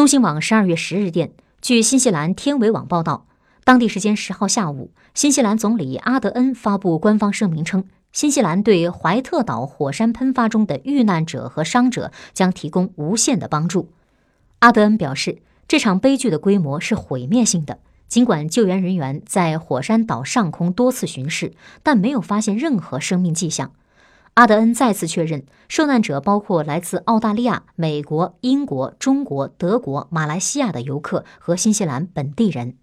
中新网十二月十日电，据新西兰天维网报道，当地时间十号下午，新西兰总理阿德恩发布官方声明称，新西兰对怀特岛火山喷发中的遇难者和伤者将提供无限的帮助。阿德恩表示，这场悲剧的规模是毁灭性的。尽管救援人员在火山岛上空多次巡视，但没有发现任何生命迹象。阿德恩再次确认，受难者包括来自澳大利亚、美国、英国、中国、德国、马来西亚的游客和新西兰本地人。